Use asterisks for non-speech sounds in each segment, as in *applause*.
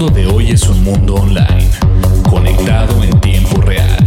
Mundo de hoy es un mundo online, conectado en tiempo real.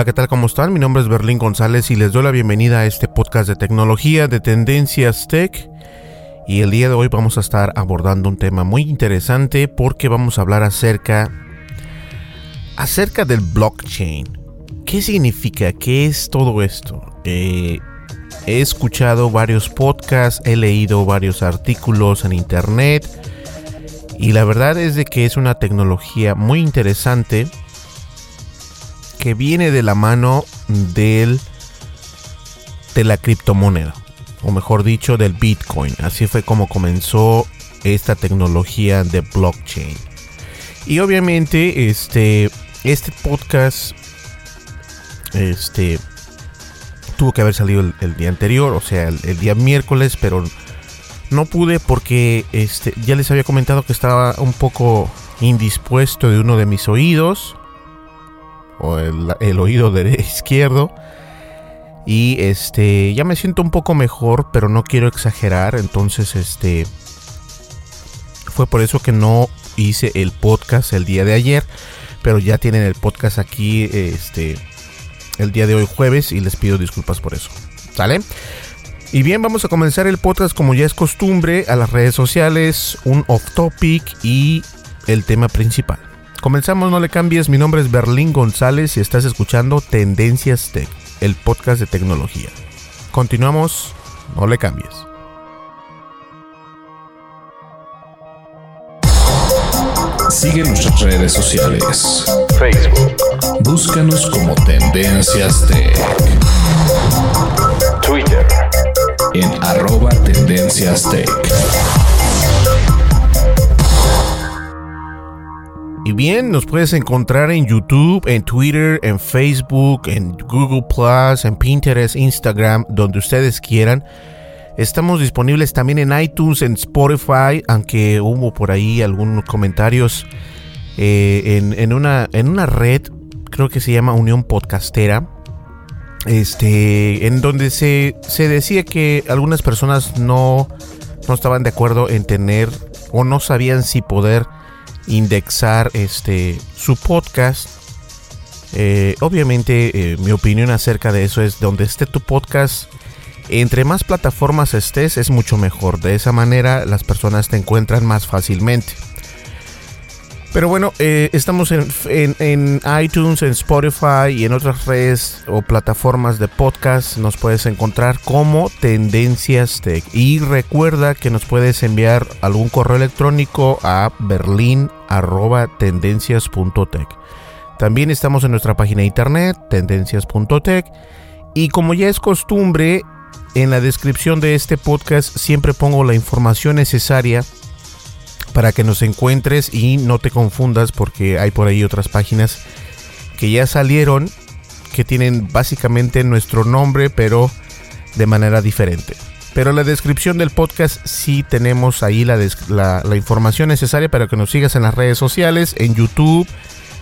Hola, ¿qué tal? ¿Cómo están? Mi nombre es Berlín González y les doy la bienvenida a este podcast de tecnología de Tendencias Tech. Y el día de hoy vamos a estar abordando un tema muy interesante porque vamos a hablar acerca acerca del blockchain. ¿Qué significa? ¿Qué es todo esto? Eh, he escuchado varios podcasts, he leído varios artículos en internet y la verdad es de que es una tecnología muy interesante que viene de la mano del de la criptomoneda o mejor dicho del Bitcoin. Así fue como comenzó esta tecnología de blockchain. Y obviamente este este podcast este tuvo que haber salido el, día anterior, o sea, el, el, día miércoles, pero no pude porque este ya les había comentado que estaba un poco indispuesto de uno de mis oídos o el, oído *laughs* de izquierdo. Y este ya me siento un poco mejor pero no quiero exagerar. Entonces este fue por eso que no hice el podcast el día de ayer. Pero ya tienen el podcast aquí este el día de hoy jueves y les pido disculpas por eso. ¿sale? y bien vamos a comenzar el podcast como ya es costumbre a las redes sociales un off topic y el tema principal Comenzamos, no le cambies. Mi nombre es Berlín González y estás escuchando Tendencias Tech, el podcast de tecnología. Continuamos, no le cambies. Sigue nuestras redes sociales. Facebook. Búscanos como Tendencias Tech. Twitter. En arroba Tendencias Tech. Y bien, nos puedes encontrar en YouTube, en Twitter, en Facebook, en Google Plus, en Pinterest, Instagram, donde ustedes quieran. Estamos disponibles también en iTunes, en Spotify, aunque hubo por ahí algunos comentarios eh, en, en, una, en una red, creo que se llama Unión Podcastera, este, en donde se, se decía que algunas personas no, no estaban de acuerdo en tener o no sabían si poder indexar este su podcast. Eh, obviamente eh, mi opinión acerca de eso es donde esté tu podcast. Entre más plataformas estés es mucho mejor. De esa manera las personas te encuentran más fácilmente. Pero bueno, eh, estamos en, en, iTunes, en Spotify y en otras redes o plataformas de podcast. Nos puedes encontrar como Tendencias Tech. Y recuerda que nos puedes enviar algún correo electrónico a berlin.tendencias.tech. También estamos en nuestra página de internet, tendencias.tech. Y como ya es costumbre, en la descripción de este podcast siempre pongo la información necesaria para que nos encuentres y no te confundas porque hay por ahí otras páginas que ya salieron que tienen básicamente nuestro nombre pero de manera diferente. Pero en la descripción del podcast sí tenemos ahí la, la, información necesaria para que nos sigas en las redes sociales, en YouTube,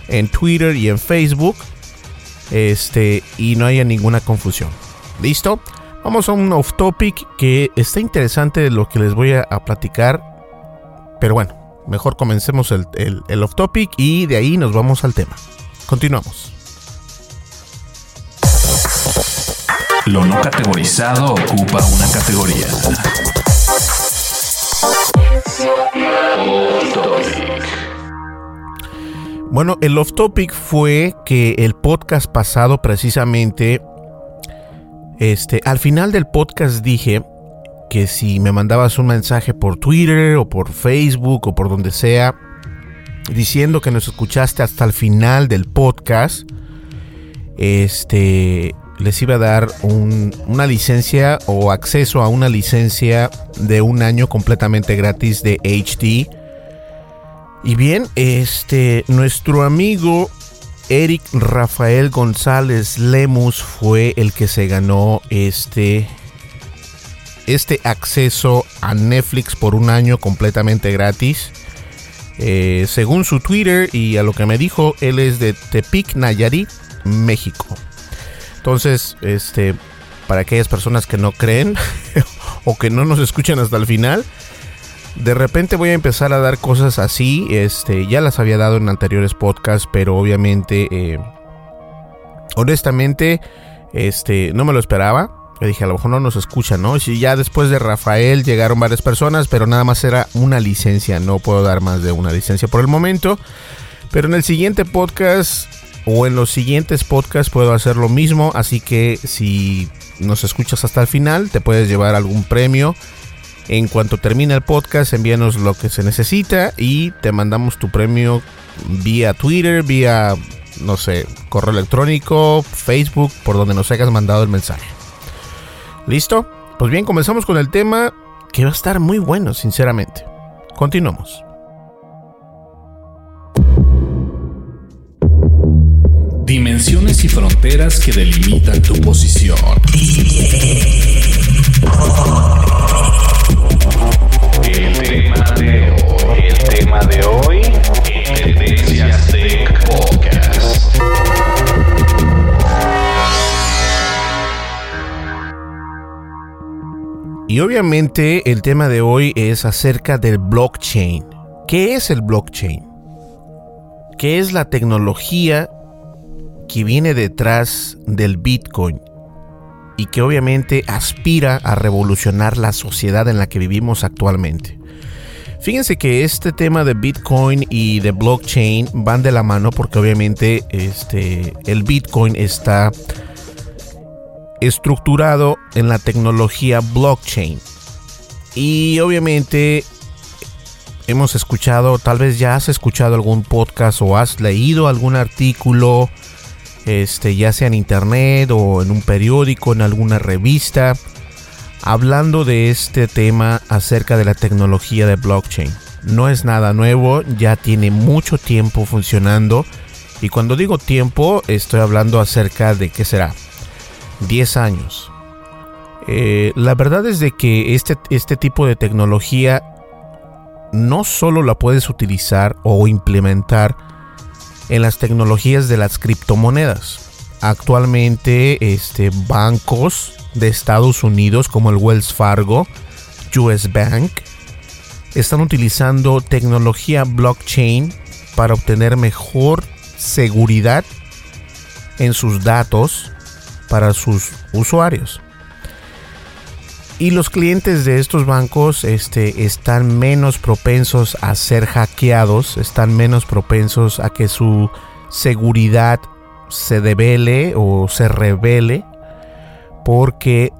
en Twitter y en Facebook. Este, y no haya ninguna confusión. ¿Listo? Vamos a un off topic que está interesante de lo que les voy a platicar pero bueno, mejor comencemos el, off topic y de ahí nos vamos al tema. Continuamos. Lo no categorizado ocupa una categoría. Bueno, el off topic fue que el podcast pasado precisamente, este, al final del podcast dije que si me mandabas un mensaje por Twitter o por Facebook o por donde sea, diciendo que nos escuchaste hasta el final del podcast, este, les iba a dar una licencia o acceso a una licencia de un año completamente gratis de HD. Y bien, este, nuestro amigo Eric Rafael González Lemus fue el que se ganó este este acceso a Netflix por un año completamente gratis. Eh, según su Twitter y a lo que me dijo, él es de Tepic, Nayarit, México. Entonces, este, para aquellas personas que no creen *laughs* o que no nos escuchan hasta el final, de repente voy a empezar a dar cosas así. Este, ya las había dado en anteriores podcasts, pero obviamente, eh, honestamente, este, no me lo esperaba. Le dije, a lo mejor no nos escucha, ¿no? Y ya después de Rafael llegaron varias personas, pero nada más era una licencia. No puedo dar más de una licencia por el momento. Pero en el siguiente podcast o en los siguientes podcasts puedo hacer lo mismo. Así que si nos escuchas hasta el final, te puedes llevar algún premio. En cuanto termine el podcast, envíanos lo que se necesita y te mandamos tu premio vía Twitter, vía, no sé, correo electrónico, Facebook, por donde nos hayas mandado el mensaje. ¿Listo? Pues bien, comenzamos con el tema que va a estar muy bueno, sinceramente. Continuamos. Dimensiones y fronteras que delimitan tu posición. El tema de hoy, el tema de hoy, Tendencias Tech Y obviamente el tema de hoy es acerca del blockchain. ¿Qué es el blockchain? ¿Qué es la tecnología que viene detrás del Bitcoin? Y que obviamente aspira a revolucionar la sociedad en la que vivimos actualmente. Fíjense que este tema de Bitcoin y de blockchain van de la mano porque obviamente este, el Bitcoin está estructurado en la tecnología blockchain. Y obviamente hemos escuchado, tal vez ya has escuchado algún podcast o has leído algún artículo, este, ya sea en internet o en un periódico, en alguna revista, hablando de este tema acerca de la tecnología de blockchain. No es nada nuevo, ya tiene mucho tiempo funcionando. Y cuando digo tiempo, estoy hablando acerca de qué será 10 años. Eh, la verdad es de que este, este tipo de tecnología no solo la puedes utilizar o implementar en las tecnologías de las criptomonedas. Actualmente este, bancos de Estados Unidos como el Wells Fargo, US Bank, están utilizando tecnología blockchain para obtener mejor seguridad en sus datos para sus usuarios. Y los clientes de estos bancos este, están menos propensos a ser hackeados, están menos propensos a que su seguridad se devele o se revele, porque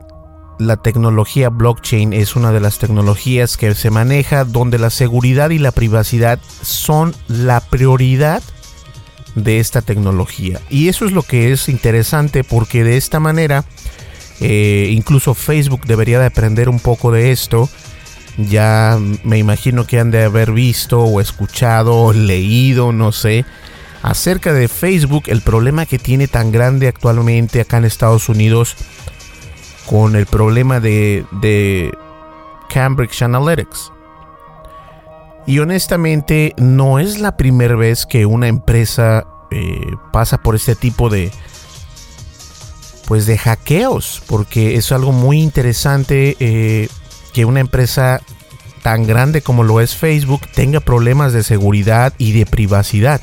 la tecnología blockchain es una de las tecnologías que se maneja donde la seguridad y la privacidad son la prioridad de esta tecnología. Y eso es lo que es interesante porque de esta manera eh, incluso Facebook debería de aprender un poco de esto. Ya me imagino que han de haber visto o escuchado o leído, no sé, acerca de Facebook, el problema que tiene tan grande actualmente acá en Estados Unidos con el problema de, de Cambridge Analytics. Y honestamente no es la primera vez que una empresa eh, pasa por este tipo de, pues de hackeos, porque es algo muy interesante eh, que una empresa tan grande como lo es Facebook tenga problemas de seguridad y de privacidad.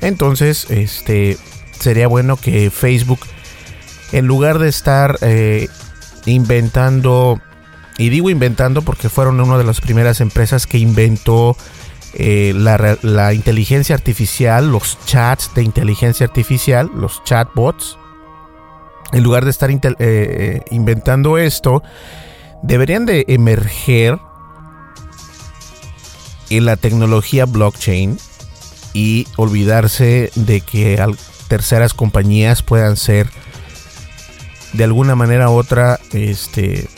Entonces, este sería bueno que Facebook, en lugar de estar eh, inventando, y digo inventando porque fueron una de las primeras empresas que inventó eh, la inteligencia artificial, los chats de inteligencia artificial, los chatbots, en lugar de estar eh, eh, inventando esto, deberían de emerger en la tecnología blockchain y olvidarse de que terceras compañías puedan ser de alguna manera u otra este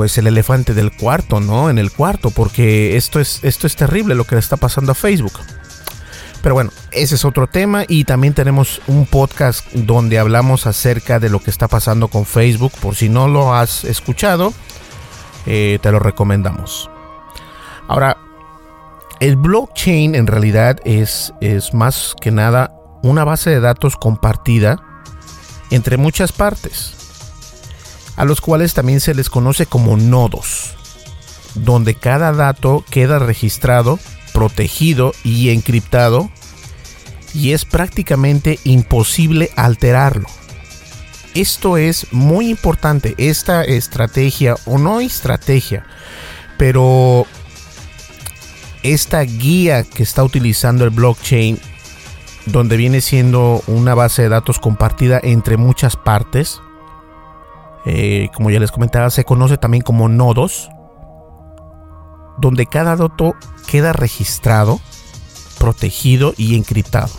pues el elefante del cuarto, ¿no? En el cuarto, porque esto es esto es terrible lo que le está pasando a Facebook. Pero bueno, ese es otro tema y también tenemos un podcast donde hablamos acerca de lo que está pasando con Facebook. Por si no lo has escuchado, eh, te lo recomendamos. Ahora, el blockchain en realidad es, es más que nada una base de datos compartida entre muchas partes, a los cuales también se les conoce como nodos, donde cada dato queda registrado protegido y encriptado y es prácticamente imposible alterarlo. Esto es muy importante, esta estrategia o no estrategia, pero esta guía que está utilizando el blockchain, donde viene siendo una base de datos compartida entre muchas partes, eh, como ya les comentaba, se conoce también como nodos, donde cada dato queda registrado, protegido y encriptado.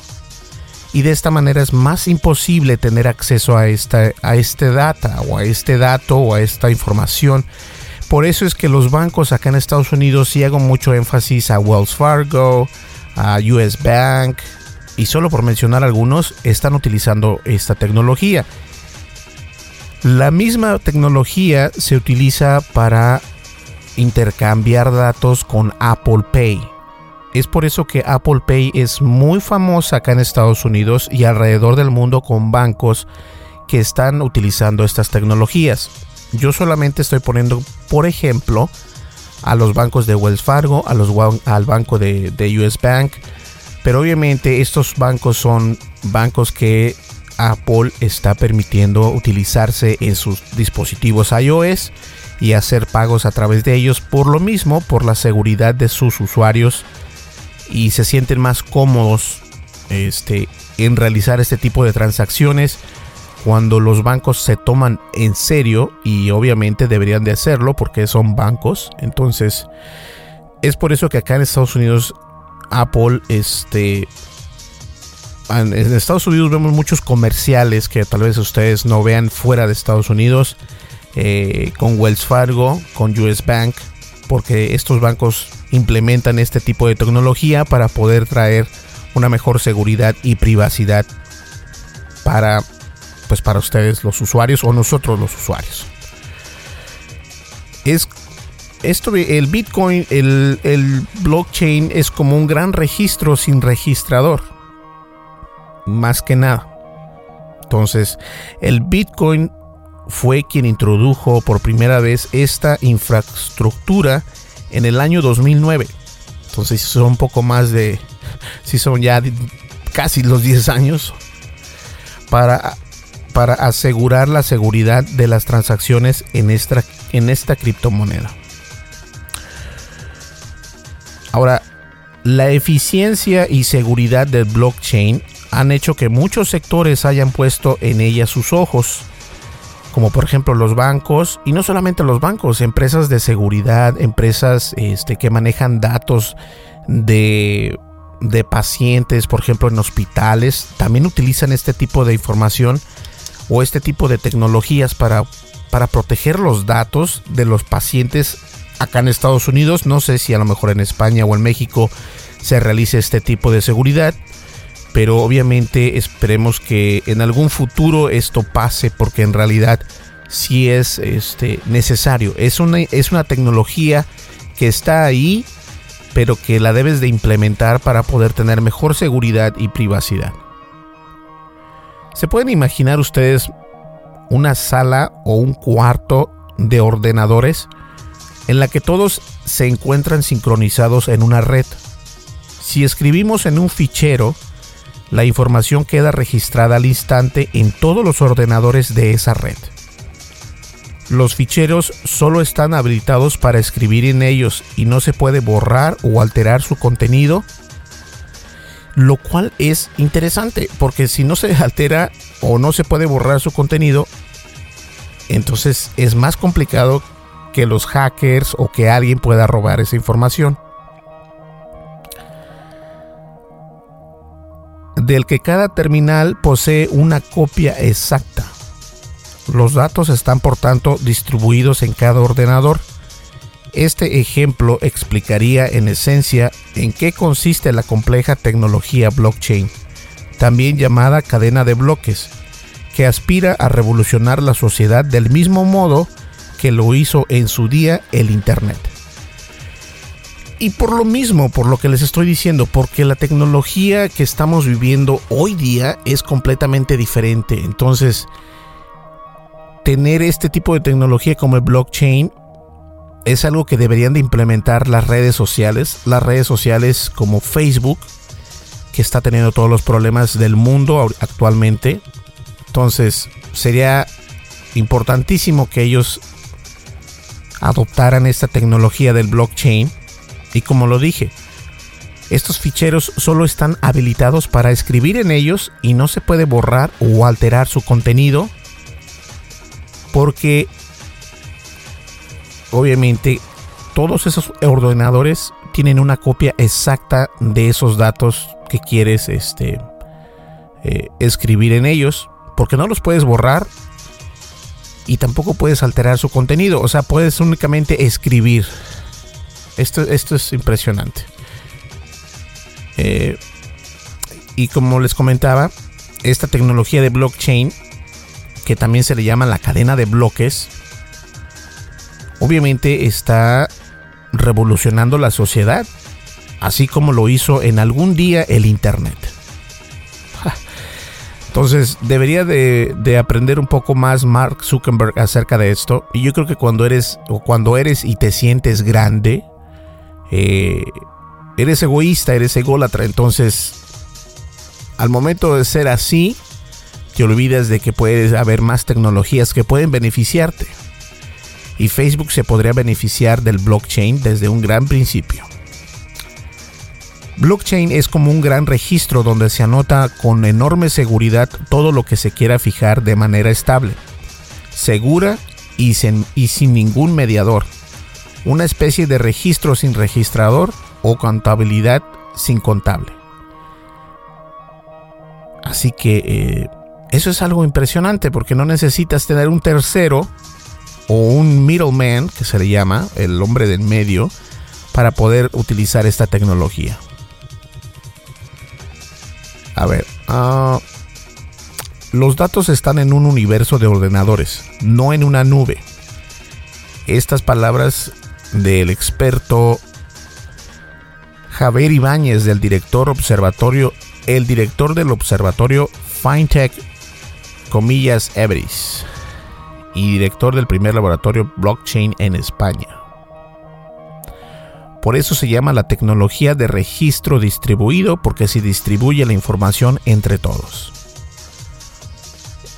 Y de esta manera es más imposible tener acceso a, esta, a este data o a este dato o a esta información. Por eso es que los bancos acá en Estados Unidos y hago mucho énfasis a Wells Fargo, a US Bank y solo por mencionar algunos están utilizando esta tecnología. La misma tecnología se utiliza para intercambiar datos con Apple Pay. Es por eso que Apple Pay es muy famosa acá en Estados Unidos y alrededor del mundo con bancos que están utilizando estas tecnologías. Yo solamente estoy poniendo, por ejemplo, a los bancos de Wells Fargo, a los, al banco de, de US Bank, pero obviamente estos bancos son bancos que Apple está permitiendo utilizarse en sus dispositivos iOS y hacer pagos a través de ellos por lo mismo, por la seguridad de sus usuarios y se sienten más cómodos este, en realizar este tipo de transacciones cuando los bancos se toman en serio y obviamente deberían de hacerlo porque son bancos. Entonces, es por eso que acá en Estados Unidos Apple este en Estados Unidos vemos muchos comerciales que tal vez ustedes no vean fuera de Estados Unidos eh, con Wells Fargo, con US Bank, porque estos bancos implementan este tipo de tecnología para poder traer una mejor seguridad y privacidad para pues para ustedes los usuarios o nosotros los usuarios. Es esto el Bitcoin, el, el blockchain es como un gran registro sin registrador. Más que nada. Entonces, el Bitcoin fue quien introdujo por primera vez esta infraestructura en el año 2009. Entonces son un poco más de, *laughs* si son ya casi los 10 años, para para asegurar la seguridad de las transacciones en esta, en esta criptomoneda. Ahora, la eficiencia y seguridad del blockchain han hecho que muchos sectores hayan puesto en ella sus ojos, como por ejemplo los bancos, y no solamente los bancos, empresas de seguridad, empresas este, que manejan datos de, de pacientes, por ejemplo en hospitales, también utilizan este tipo de información o este tipo de tecnologías para, para proteger los datos de los pacientes acá en Estados Unidos. No sé si a lo mejor en España o en México se realice este tipo de seguridad pero obviamente esperemos que en algún futuro esto pase porque en realidad sí es este, necesario. Es una, es una tecnología que está ahí, pero que la debes de implementar para poder tener mejor seguridad y privacidad. ¿Se pueden imaginar ustedes una sala o un cuarto de ordenadores en la que todos se encuentran sincronizados en una red? Si escribimos en un fichero, la información queda registrada al instante en todos los ordenadores de esa red. Los ficheros solo están habilitados para escribir en ellos y no se puede borrar o alterar su contenido, lo cual es interesante porque si no se *laughs* altera o no se puede borrar su contenido, entonces es más complicado que los hackers o que alguien pueda robar esa información. Del que cada terminal posee una copia exacta. Los datos están por tanto distribuidos en cada ordenador. Este ejemplo explicaría en esencia en qué consiste la compleja tecnología blockchain, también llamada cadena de bloques, que aspira a revolucionar la sociedad del mismo modo que lo hizo en su día el Internet. Y por lo mismo, por lo que les estoy diciendo, porque la tecnología que estamos viviendo hoy día es completamente diferente. Entonces, tener este tipo de tecnología como el blockchain es algo que deberían de implementar las redes sociales. Las redes sociales como Facebook, que está teniendo todos los problemas del mundo actualmente. Entonces, sería importantísimo que ellos adoptaran esta tecnología del blockchain y como lo dije, estos ficheros solo están habilitados para escribir en ellos y no se puede borrar o alterar su contenido porque obviamente todos esos ordenadores tienen una copia exacta de esos datos que quieres este, eh, escribir en ellos porque no los puedes borrar y tampoco puedes alterar su contenido. O sea puedes únicamente escribir esto, es impresionante. Eh, y como les comentaba, esta tecnología de blockchain, que también se le llama la cadena de bloques, obviamente está revolucionando la sociedad, así como lo hizo en algún día el Internet. *laughs* Entonces debería de, de, aprender un poco más Mark Zuckerberg acerca de esto. Y yo creo que cuando eres o cuando eres y te sientes grande, eh, eres egoísta, eres ególatra, entonces al momento de ser así, te olvidas de que puede haber más tecnologías que pueden beneficiarte. Y Facebook se podría beneficiar del blockchain desde un gran principio. Blockchain es como un gran registro donde se anota con enorme seguridad todo lo que se quiera fijar de manera estable, segura y sin ningún mediador una especie de registro sin registrador o contabilidad sin contable. Así que eh, eso es algo impresionante porque no necesitas tener un tercero o un middleman, que se le llama, el hombre del medio, para poder utilizar esta tecnología. A ver, ah, los datos están en un universo de ordenadores, no en una nube. Estas palabras del experto Javier Ibáñez, del director observatorio, el director del observatorio FinTech, comillas, Everis, y director del primer laboratorio blockchain en España. Por eso se llama la tecnología de registro distribuido porque se distribuye la información entre todos.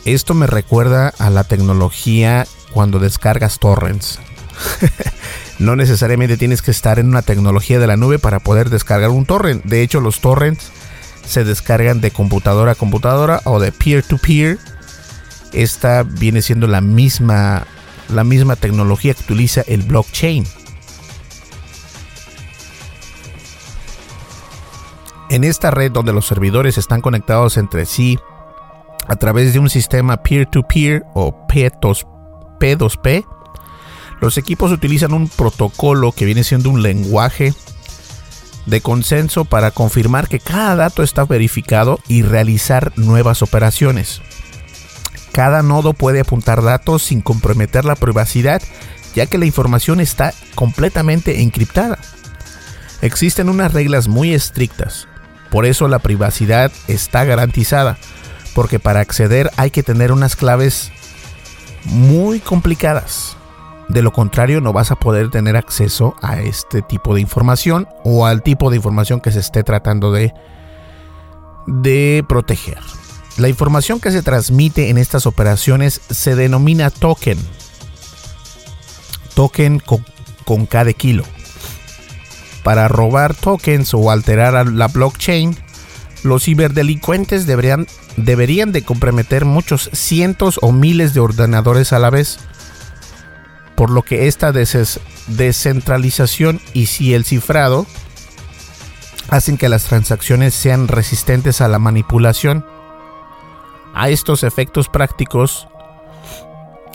Esto me recuerda a la tecnología cuando descargas torrents. *laughs* no necesariamente tienes que estar en una tecnología de la nube para poder descargar un torrent. De hecho, los torrents se descargan de computadora a computadora o de peer to peer. Esta viene siendo la misma la misma tecnología que utiliza el blockchain. En esta red donde los servidores están conectados entre sí a través de un sistema peer-to-peer o P2P, los equipos utilizan un protocolo que viene siendo un lenguaje de consenso para confirmar que cada dato está verificado y realizar nuevas operaciones. Cada nodo puede apuntar datos sin comprometer la privacidad, ya que la información está completamente encriptada. Existen unas reglas muy estrictas, por eso la privacidad está garantizada, porque para acceder hay que tener unas claves muy complicadas. De lo contrario no vas a poder tener acceso a este tipo de información o al tipo de información que se esté tratando de, de proteger. La información que se transmite en estas operaciones se denomina token. Token con, cada kilo. Para robar tokens o alterar la blockchain, los ciberdelincuentes deberían, deberían de comprometer muchos cientos o miles de ordenadores a la vez. Por lo que esta descentralización y si el cifrado hacen que las transacciones sean resistentes a la manipulación a estos efectos prácticos,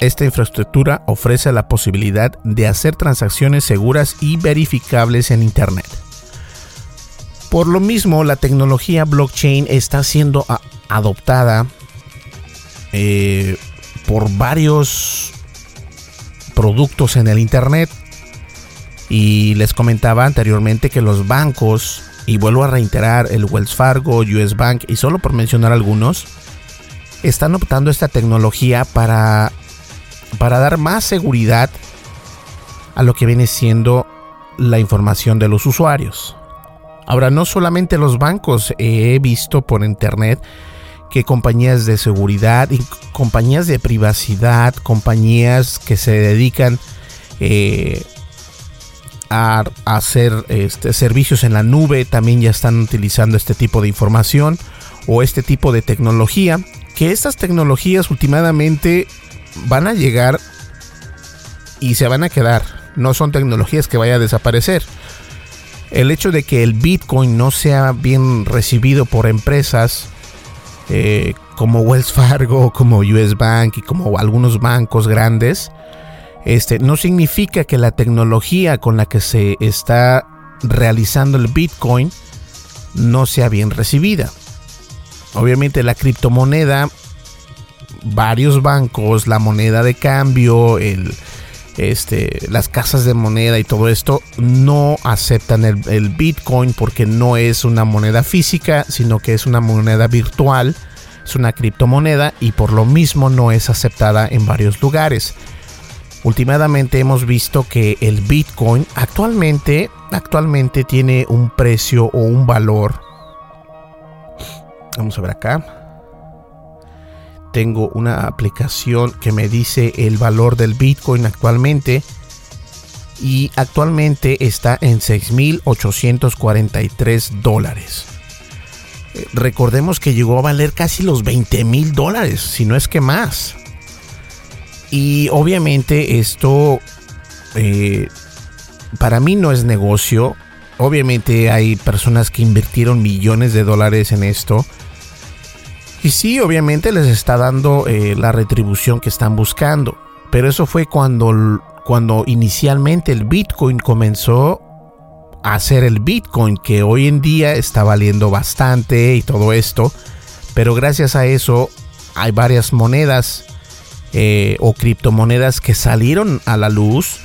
esta infraestructura ofrece la posibilidad de hacer transacciones seguras y verificables en Internet. Por lo mismo, la tecnología blockchain está siendo adoptada eh, por varios productos en el Internet. Y les comentaba anteriormente que los bancos, y vuelvo a reiterar, el Wells Fargo, US Bank, y solo por mencionar algunos, están optando esta tecnología para, para dar más seguridad a lo que viene siendo la información de los usuarios. Ahora, no solamente los bancos, he visto por internet que compañías de seguridad y compañías de privacidad, compañías que se dedican eh, a, hacer este, servicios en la nube, también ya están utilizando este tipo de información o este tipo de tecnología que estas tecnologías últimamente van a llegar y se van a quedar. No son tecnologías que vayan a desaparecer. El hecho de que el Bitcoin no sea bien recibido por empresas eh, como Wells Fargo, *laughs* como US Bank y como algunos bancos grandes, este, no significa que la tecnología con la que se está realizando el Bitcoin no sea bien recibida. Obviamente la criptomoneda, varios bancos, la moneda de cambio, el, este, las casas de moneda y todo esto no aceptan el, Bitcoin porque no es una moneda física, sino que es una moneda virtual, es una criptomoneda y por lo mismo no es aceptada en varios lugares. Últimamente hemos visto que el Bitcoin actualmente, actualmente tiene un precio o un valor Vamos a ver acá. Tengo una aplicación que me dice el valor del Bitcoin actualmente. Y actualmente está en 6.843 dólares. Eh, recordemos que llegó a valer casi los 20 mil dólares, si no es que más. Y obviamente esto eh, para mí no es negocio. Obviamente hay personas que invirtieron millones de dólares en esto y sí, obviamente les está dando eh, la retribución que están buscando. Pero eso fue cuando, cuando inicialmente el Bitcoin comenzó a ser el Bitcoin, que hoy en día está valiendo bastante y todo esto. Pero gracias a eso hay varias monedas eh, o criptomonedas que salieron a la luz,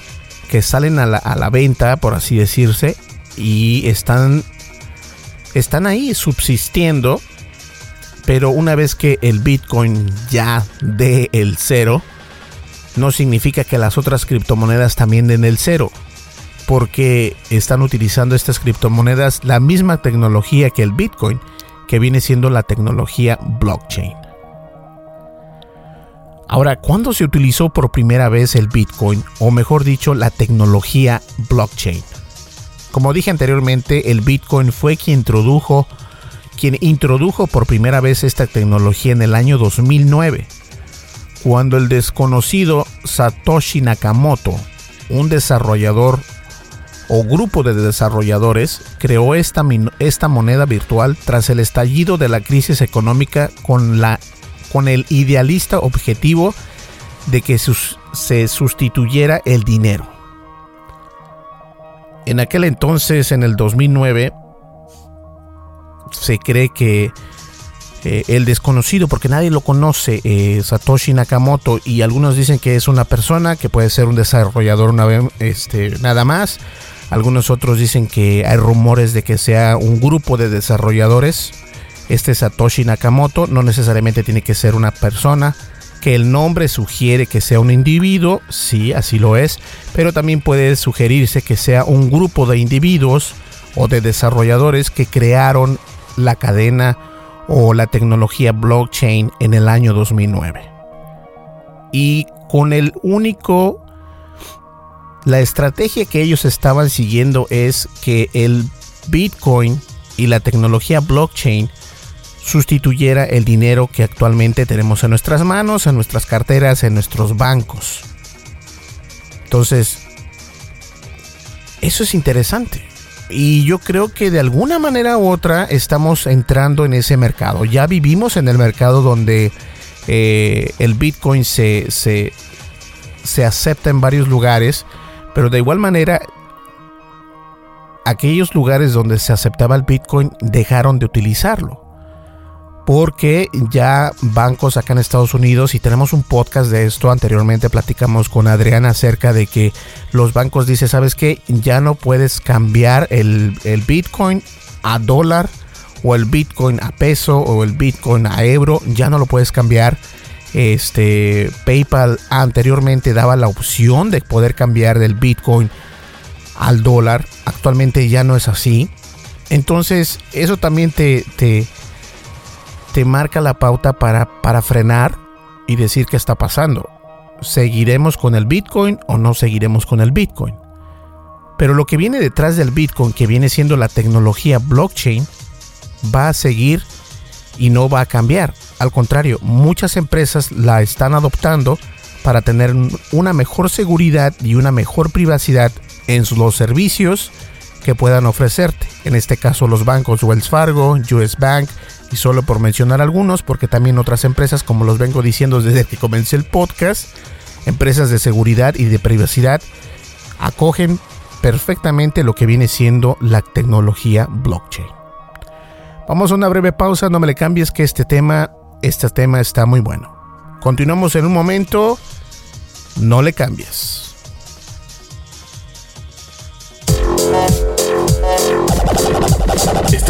que salen a la, a la venta, por así decirse, y están, están ahí subsistiendo pero una vez que el Bitcoin ya dé el cero, no significa que las otras criptomonedas también den el cero. Porque están utilizando estas criptomonedas la misma tecnología que el Bitcoin, que viene siendo la tecnología blockchain. Ahora, ¿cuándo se utilizó por primera vez el Bitcoin o mejor dicho la tecnología blockchain? Como dije anteriormente, el Bitcoin fue quien introdujo quien introdujo por primera vez esta tecnología en el año 2009, cuando el desconocido Satoshi Nakamoto, un desarrollador o grupo de desarrolladores, creó esta, esta moneda virtual tras el estallido de la crisis económica con, la, con el idealista objetivo de que se sustituyera el dinero. En aquel entonces, en el 2009, se cree que eh, el desconocido, porque nadie lo conoce, eh, Satoshi Nakamoto, y algunos dicen que es una persona, que puede ser un desarrollador este, nada más. Algunos otros dicen que hay rumores de que sea un grupo de desarrolladores. Este Satoshi Nakamoto no necesariamente tiene que ser una persona, que el nombre sugiere que sea un individuo, sí, así lo es, pero también puede sugerirse que sea un grupo de individuos o de desarrolladores que crearon la cadena o la tecnología blockchain en el año 2009. Y con el único, la estrategia que ellos estaban siguiendo es que el Bitcoin y la tecnología blockchain sustituyera el dinero que actualmente tenemos en nuestras manos, en nuestras carteras, en nuestros bancos. Entonces, eso es interesante. Y yo creo que de alguna manera u otra estamos entrando en ese mercado. Ya vivimos en el mercado donde eh, el Bitcoin se, se, se acepta en varios lugares, pero de igual manera aquellos lugares donde se aceptaba el Bitcoin dejaron de utilizarlo porque ya bancos acá en Estados Unidos, y tenemos un podcast de esto, anteriormente platicamos con Adriana acerca de que los bancos dicen, ¿sabes qué? Ya no puedes cambiar el, Bitcoin a dólar o el Bitcoin a peso o el Bitcoin a euro, ya no lo puedes cambiar. Este PayPal anteriormente daba la opción de poder cambiar del Bitcoin al dólar, actualmente ya no es así. Entonces, eso también te te marca la pauta para, para frenar y decir qué está pasando. ¿Seguiremos con el Bitcoin o no seguiremos con el Bitcoin? Pero lo que viene detrás del Bitcoin, que viene siendo la tecnología blockchain, va a seguir y no va a cambiar. Al contrario, muchas empresas la están adoptando para tener una mejor seguridad y una mejor privacidad en los servicios que puedan ofrecerte. En este caso los bancos Wells Fargo, US Bank, y solo por mencionar algunos, porque también otras empresas, como los vengo diciendo desde que comencé el podcast, empresas de seguridad y de privacidad, acogen perfectamente lo que viene siendo la tecnología blockchain. Vamos a una breve pausa, no me le cambies que este tema, este tema está muy bueno. Continuamos en un momento, no le cambies.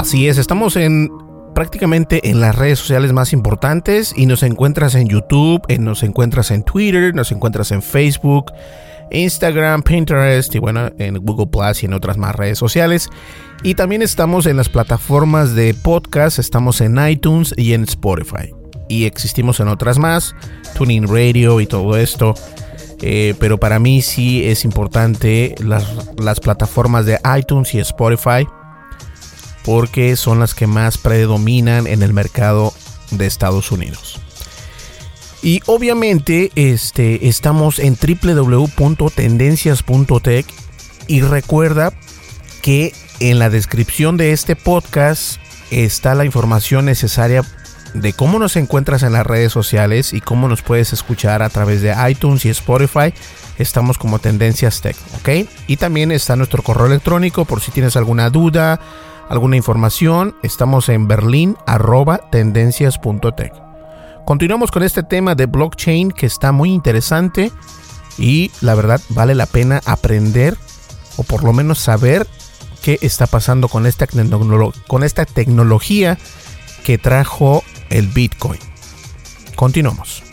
Así es, estamos en prácticamente en las redes sociales más importantes y nos encuentras en YouTube, nos encuentras en Twitter, nos encuentras en Facebook, Instagram, Pinterest y bueno, en Google Plus y en otras más redes sociales. Y también estamos en las plataformas de podcast, estamos en iTunes y en Spotify. Y existimos en otras más, Tuning Radio y todo esto. Eh, pero para mí sí es importante las, las plataformas de iTunes y Spotify porque son las que más predominan en el mercado de Estados Unidos. Y obviamente este, estamos en www.tendencias.tech y recuerda que en la descripción de este podcast está la información necesaria de cómo nos encuentras en las redes sociales y cómo nos puedes escuchar a través de iTunes y Spotify. Estamos como Tendencias Tech, ¿ok? Y también está nuestro correo electrónico por si tienes alguna duda, alguna información, estamos en berlín tendencias.tech. continuamos con este tema de blockchain que está muy interesante y la verdad vale la pena aprender o por lo menos saber qué está pasando con esta, con esta tecnología que trajo el Bitcoin. Continuamos.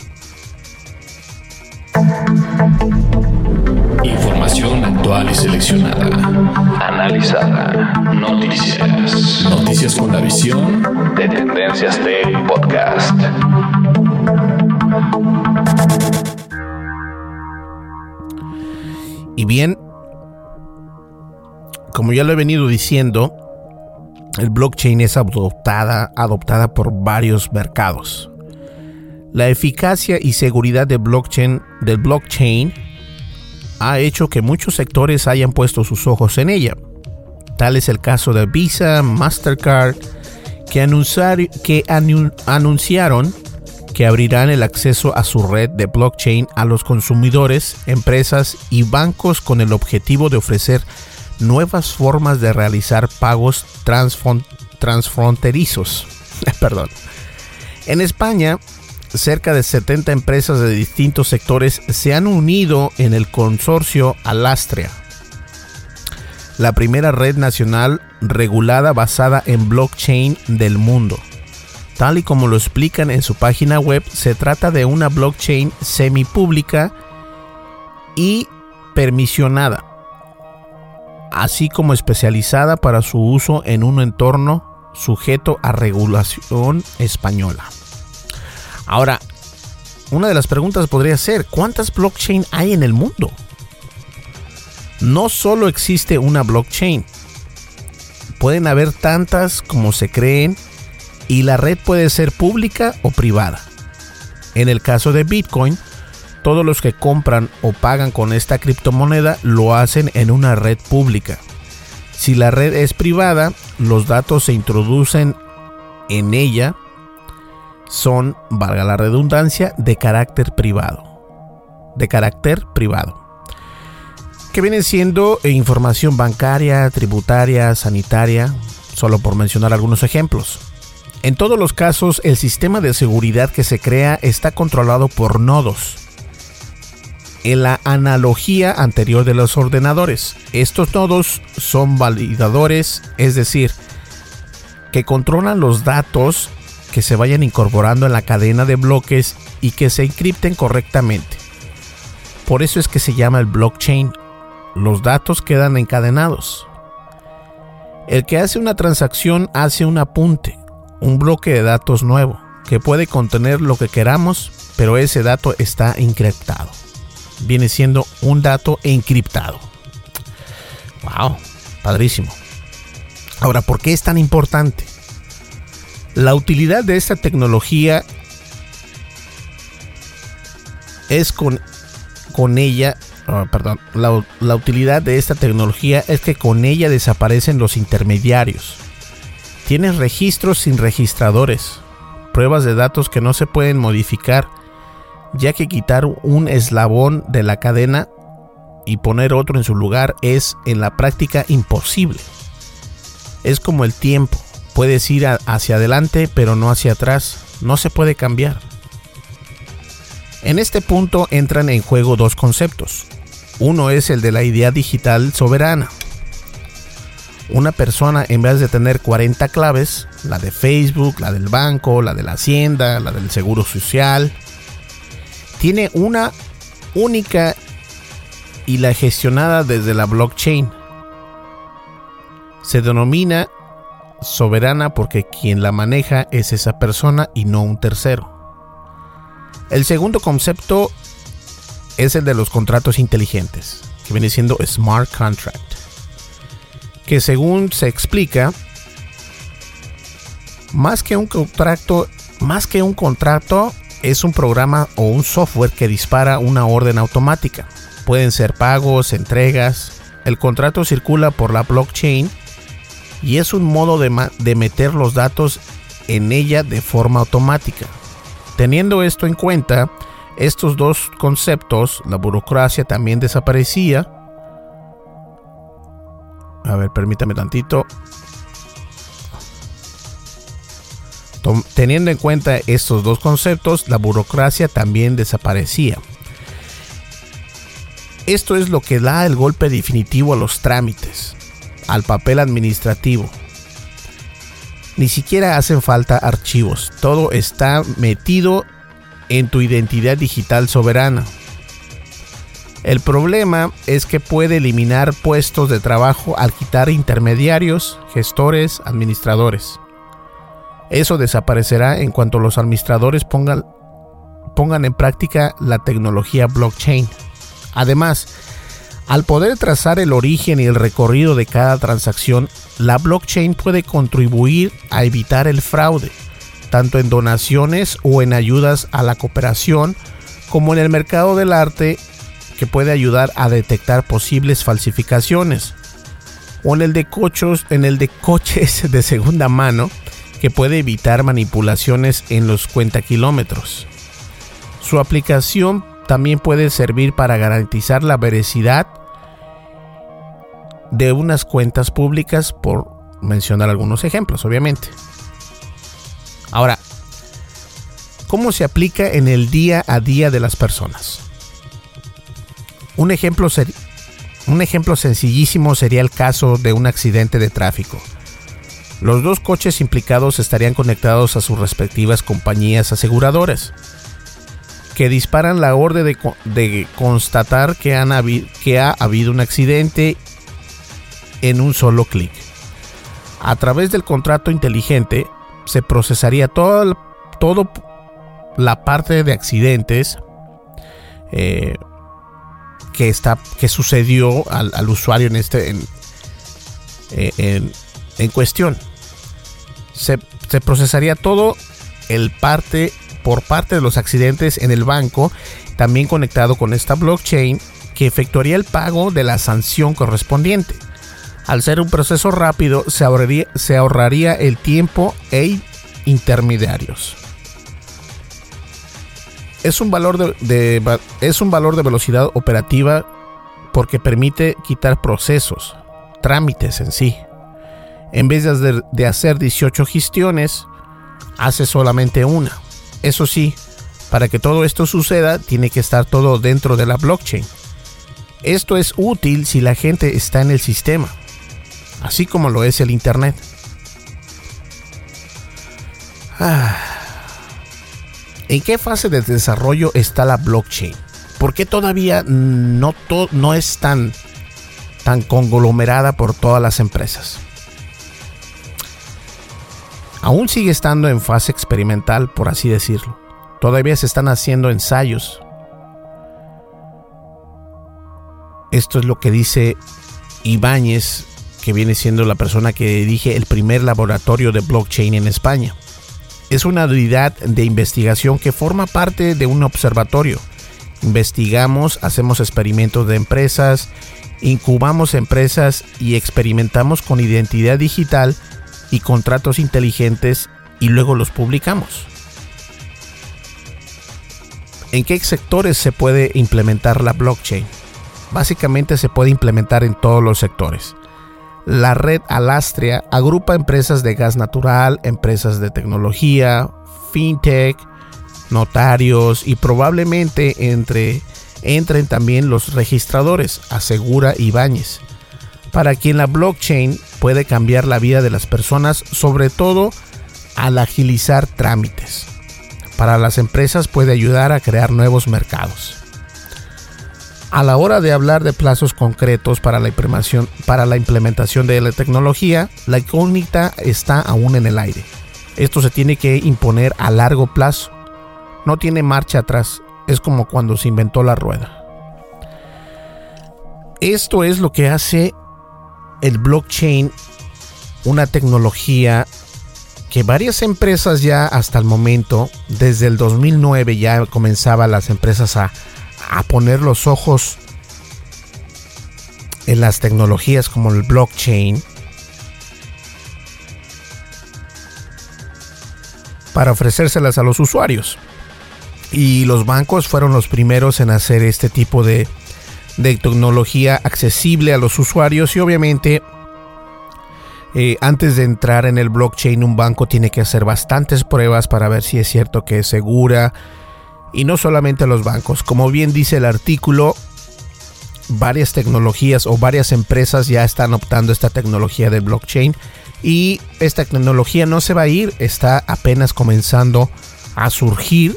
Información actual y seleccionada. Analizada. Noticias. Noticias con la visión de Tendencias Tech Podcast. Y bien, como ya lo he venido diciendo, el blockchain es adoptada, adoptada por varios mercados. La eficacia y seguridad de blockchain, del blockchain ha hecho que muchos sectores hayan puesto sus ojos en ella. Tal es el caso de Visa, Mastercard, que, anunciaron que abrirán el acceso a su red de blockchain a los consumidores, empresas y bancos con el objetivo de ofrecer nuevas formas de realizar pagos transfronterizos. *laughs* Perdón. En España, cerca de 70 empresas de distintos sectores se han unido en el consorcio Alastria, la primera red nacional regulada basada en blockchain del mundo. Tal y como lo explican en su página web, se trata de una blockchain semipública y permisionada, así como especializada para su uso en un entorno sujeto a regulación española. Ahora, una de las preguntas podría ser, ¿cuántas blockchain hay en el mundo? No solo existe una blockchain, pueden haber tantas como se creen y la red puede ser pública o privada. En el caso de Bitcoin, todos los que compran o pagan con esta criptomoneda lo hacen en una red pública. Si la red es privada, los datos se introducen en ella son, valga la redundancia, de carácter privado. De carácter privado. Que vienen siendo información bancaria, tributaria, sanitaria, solo por mencionar algunos ejemplos. En todos los casos, el sistema de seguridad que se crea está controlado por nodos, en la analogía anterior de los ordenadores. Estos nodos son validadores, es decir, que controlan los datos que se vayan incorporando en la cadena de bloques y que se encripten correctamente. Por eso es que se llama el blockchain. Los datos quedan encadenados. El que hace una transacción hace un apunte, un bloque de datos nuevo, que puede contener lo que queramos, pero ese dato está encriptado viene siendo un dato encriptado. Wow, padrísimo. Ahora, ¿por qué es tan importante? La utilidad de esta tecnología es con, con ella, ah, perdón, la, la utilidad de esta tecnología es que con ella desaparecen los intermediarios. Tienes registros sin registradores, pruebas de datos que no se pueden modificar ya que quitar un eslabón de la cadena y poner otro en su lugar es en la práctica imposible. Es como el tiempo, puedes ir hacia adelante pero no hacia atrás, no se puede cambiar. En este punto entran en juego dos conceptos. Uno es el de la idea digital soberana. Una persona en vez de tener 40 claves, la de Facebook, la del banco, la de la hacienda, la del seguro social, tiene una única y la gestionada desde la blockchain. Se denomina soberana porque quien la maneja es esa persona y no un tercero. El segundo concepto es el de los contratos inteligentes, que viene siendo smart contract, que según se explica, más que un contrato, más que un contrato es un programa o un software que dispara una orden automática. Pueden ser pagos, entregas. El contrato circula por la blockchain y es un modo de, meter los datos en ella de forma automática. Teniendo esto en cuenta, estos dos conceptos, la burocracia también desaparecía. A ver, permítame tantito. Teniendo en cuenta estos dos conceptos, la burocracia también desaparecía. Esto es lo que da el golpe definitivo a los trámites, al papel administrativo. Ni siquiera hacen falta archivos, todo está metido en tu identidad digital soberana. El problema es que puede eliminar puestos de trabajo al quitar intermediarios, gestores, administradores. Eso desaparecerá en cuanto los administradores pongan, pongan en práctica la tecnología blockchain. Además, al poder trazar el origen y el recorrido de cada transacción, la blockchain puede contribuir a evitar el fraude, tanto en donaciones o en ayudas a la cooperación, como en el mercado del arte que puede ayudar a detectar posibles falsificaciones. O en el de coches, en el de coches *laughs* de segunda mano, que puede evitar manipulaciones en los cuentakilómetros. Su aplicación también puede servir para garantizar la veracidad de unas cuentas públicas, por mencionar algunos ejemplos, obviamente. Ahora, ¿cómo se aplica en el día a día de las personas? Un ejemplo, un ejemplo sencillísimo sería el caso de un accidente de tráfico. Los dos coches implicados estarían conectados a sus respectivas compañías aseguradoras, que disparan la orden de, constatar que, han que ha habido un accidente en un solo clic. A través del contrato inteligente se procesaría todo la parte de accidentes eh, que, está, que sucedió al, usuario en, este, en, en, cuestión. Se, se, procesaría todo el parte por parte de los accidentes en el banco, también conectado con esta blockchain que efectuaría el pago de la sanción correspondiente. Al ser un proceso rápido, se ahorraría, se ahorraría el tiempo e intermediarios es un valor de, es un valor de velocidad operativa porque permite quitar procesos, trámites en sí. En vez de, de hacer 18 gestiones, hace solamente una. Eso sí, para que todo esto suceda, tiene que estar todo dentro de la blockchain. Esto es útil si la gente está en el sistema, así como lo es el Internet. Ah. ¿En qué fase de desarrollo está la blockchain? ¿Por qué todavía no, no es tan, tan conglomerada por todas las empresas? Aún sigue estando en fase experimental, por así decirlo. Todavía se están haciendo ensayos. Esto es lo que dice Ibáñez, que viene siendo la persona que dirige el primer laboratorio de blockchain en España es una unidad de investigación que forma parte de un observatorio. Investigamos, hacemos experimentos de empresas, incubamos empresas y experimentamos con identidad digital y contratos inteligentes y luego los publicamos. ¿En qué sectores se puede implementar la blockchain? Básicamente se puede implementar en todos los sectores. La red Alastria agrupa empresas de gas natural, empresas de tecnología, fintech, notarios y probablemente entre, entren también los registradores, asegura Ibáñez, para quien la blockchain puede cambiar la vida de las personas, sobre todo al agilizar trámites. Para las empresas puede ayudar a crear nuevos mercados. A la hora de hablar de plazos concretos para la para la implementación de la tecnología, la incógnita está aún en el aire. Esto se tiene que imponer a largo plazo. No tiene marcha atrás. Es como cuando se inventó la rueda. Esto es lo que hace el blockchain una tecnología que varias empresas ya hasta el momento, desde el 2009 ya comenzaban las empresas a a poner los ojos en las tecnologías como el blockchain para ofrecérselas a los usuarios. Y los bancos fueron los primeros en hacer este tipo de, tecnología accesible a los usuarios y obviamente Eh, antes de entrar en el blockchain, un banco tiene que hacer bastantes pruebas para ver si es cierto que es segura. Y no solamente los bancos. Como bien dice el artículo, varias tecnologías o varias empresas ya están optando esta tecnología de blockchain. Y esta tecnología no se va a ir, está apenas comenzando a surgir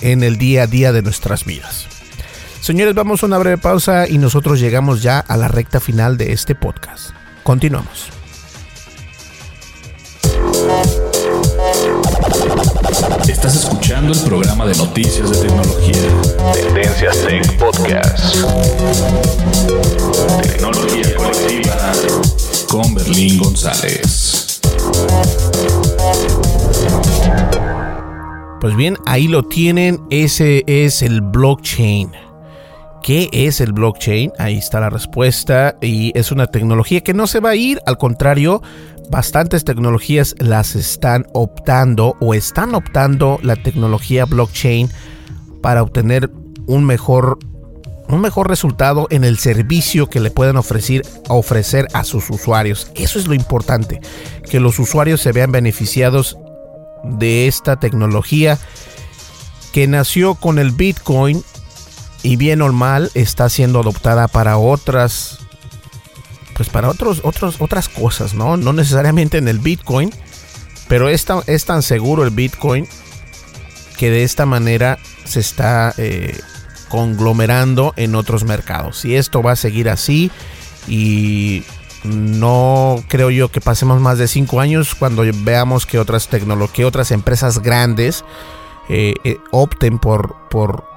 en el día a día de nuestras vidas. Señores, vamos a una breve pausa y nosotros llegamos ya a la recta final de este podcast. Continuamos. Estás escuchando el programa de noticias de tecnología. Tendencias Tech Podcast. Tecnología colectiva con Berlín González. Pues bien, ahí lo tienen. Ese es el blockchain. ¿Qué es el blockchain? Ahí está la respuesta y es una tecnología que no se va a ir, al contrario, bastantes tecnologías las están optando o están optando la tecnología blockchain para obtener un mejor un mejor resultado en el servicio que le pueden ofrecer, ofrecer a sus usuarios. Eso es lo importante, que los usuarios se vean beneficiados de esta tecnología que nació con el Bitcoin y bien o mal está siendo adoptada para otras pues para otros, otros otras cosas, ¿no? No necesariamente en el Bitcoin, pero es tan, es tan seguro el Bitcoin que de esta manera se está eh, conglomerando en otros mercados. Y esto va a seguir así y no creo yo que pasemos más de cinco años cuando veamos que otras tecnologías, otras empresas grandes eh, eh, opten por, por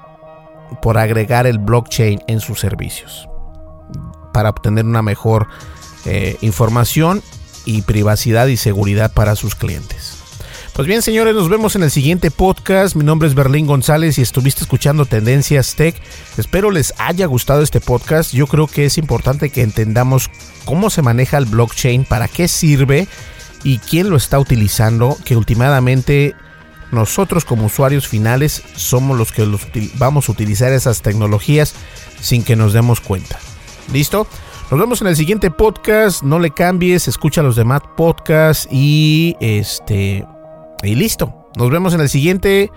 por agregar el blockchain en sus servicios para obtener una mejor eh, información y privacidad y seguridad para sus clientes. Pues bien, señores, nos vemos en el siguiente podcast. Mi nombre es Berlín González y estuviste escuchando Tendencias Tech. Espero les haya gustado este podcast. Yo creo que es importante que entendamos cómo se maneja el blockchain, para qué sirve y quién lo está utilizando, que últimamente nosotros como usuarios finales somos los que vamos a utilizar esas tecnologías sin que nos demos cuenta. ¿Listo? Nos vemos en el siguiente podcast. No le cambies, escucha los demás podcasts y este y listo. Nos vemos en el siguiente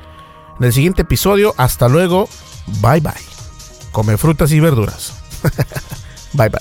en el siguiente episodio. Hasta luego. Bye bye. Come frutas y verduras. *laughs* bye bye.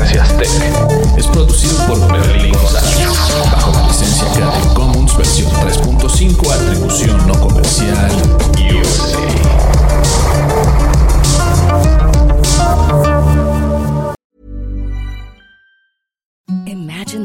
Tendencias Tech. Es producido por Berlín González, bajo la licencia Creative Commons versión 3.5, atribución no comercial,